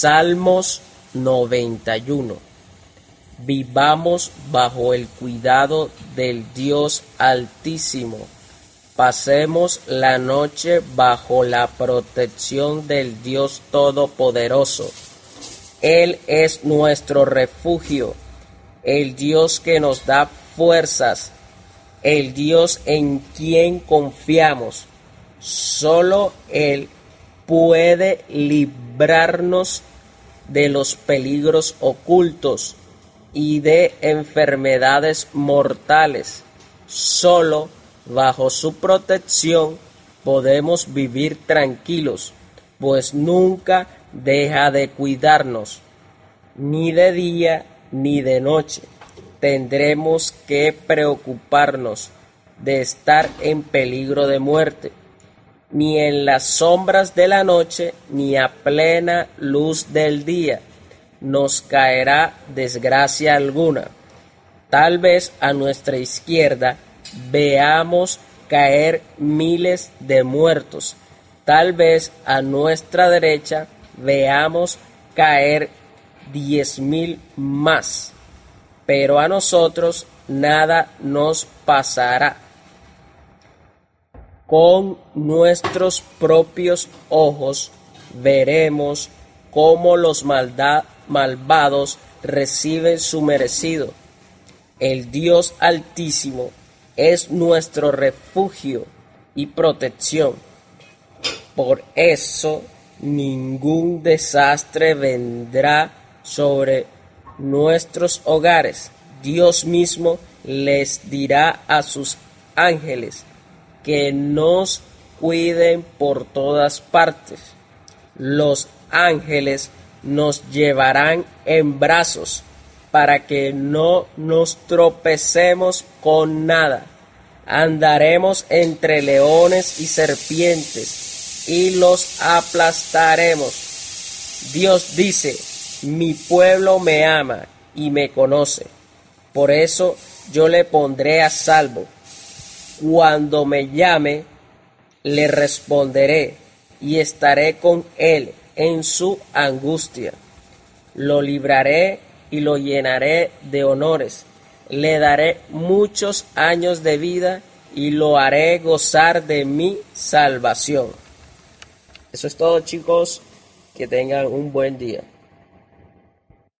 Salmos 91. Vivamos bajo el cuidado del Dios Altísimo. Pasemos la noche bajo la protección del Dios Todopoderoso. Él es nuestro refugio, el Dios que nos da fuerzas, el Dios en quien confiamos. Solo Él puede librarnos de los peligros ocultos y de enfermedades mortales. Solo bajo su protección podemos vivir tranquilos, pues nunca deja de cuidarnos, ni de día ni de noche. Tendremos que preocuparnos de estar en peligro de muerte ni en las sombras de la noche, ni a plena luz del día nos caerá desgracia alguna. Tal vez a nuestra izquierda veamos caer miles de muertos. Tal vez a nuestra derecha veamos caer diez mil más. Pero a nosotros nada nos pasará con nuestros propios ojos veremos cómo los malvados reciben su merecido. El Dios Altísimo es nuestro refugio y protección. Por eso ningún desastre vendrá sobre nuestros hogares. Dios mismo les dirá a sus ángeles que nos cuiden por todas partes. Los ángeles nos llevarán en brazos para que no nos tropecemos con nada. Andaremos entre leones y serpientes y los aplastaremos. Dios dice, mi pueblo me ama y me conoce. Por eso yo le pondré a salvo cuando me llame, le responderé y estaré con él en su angustia. Lo libraré y lo llenaré de honores. Le daré muchos años de vida y lo haré gozar de mi salvación. Eso es todo chicos. Que tengan un buen día.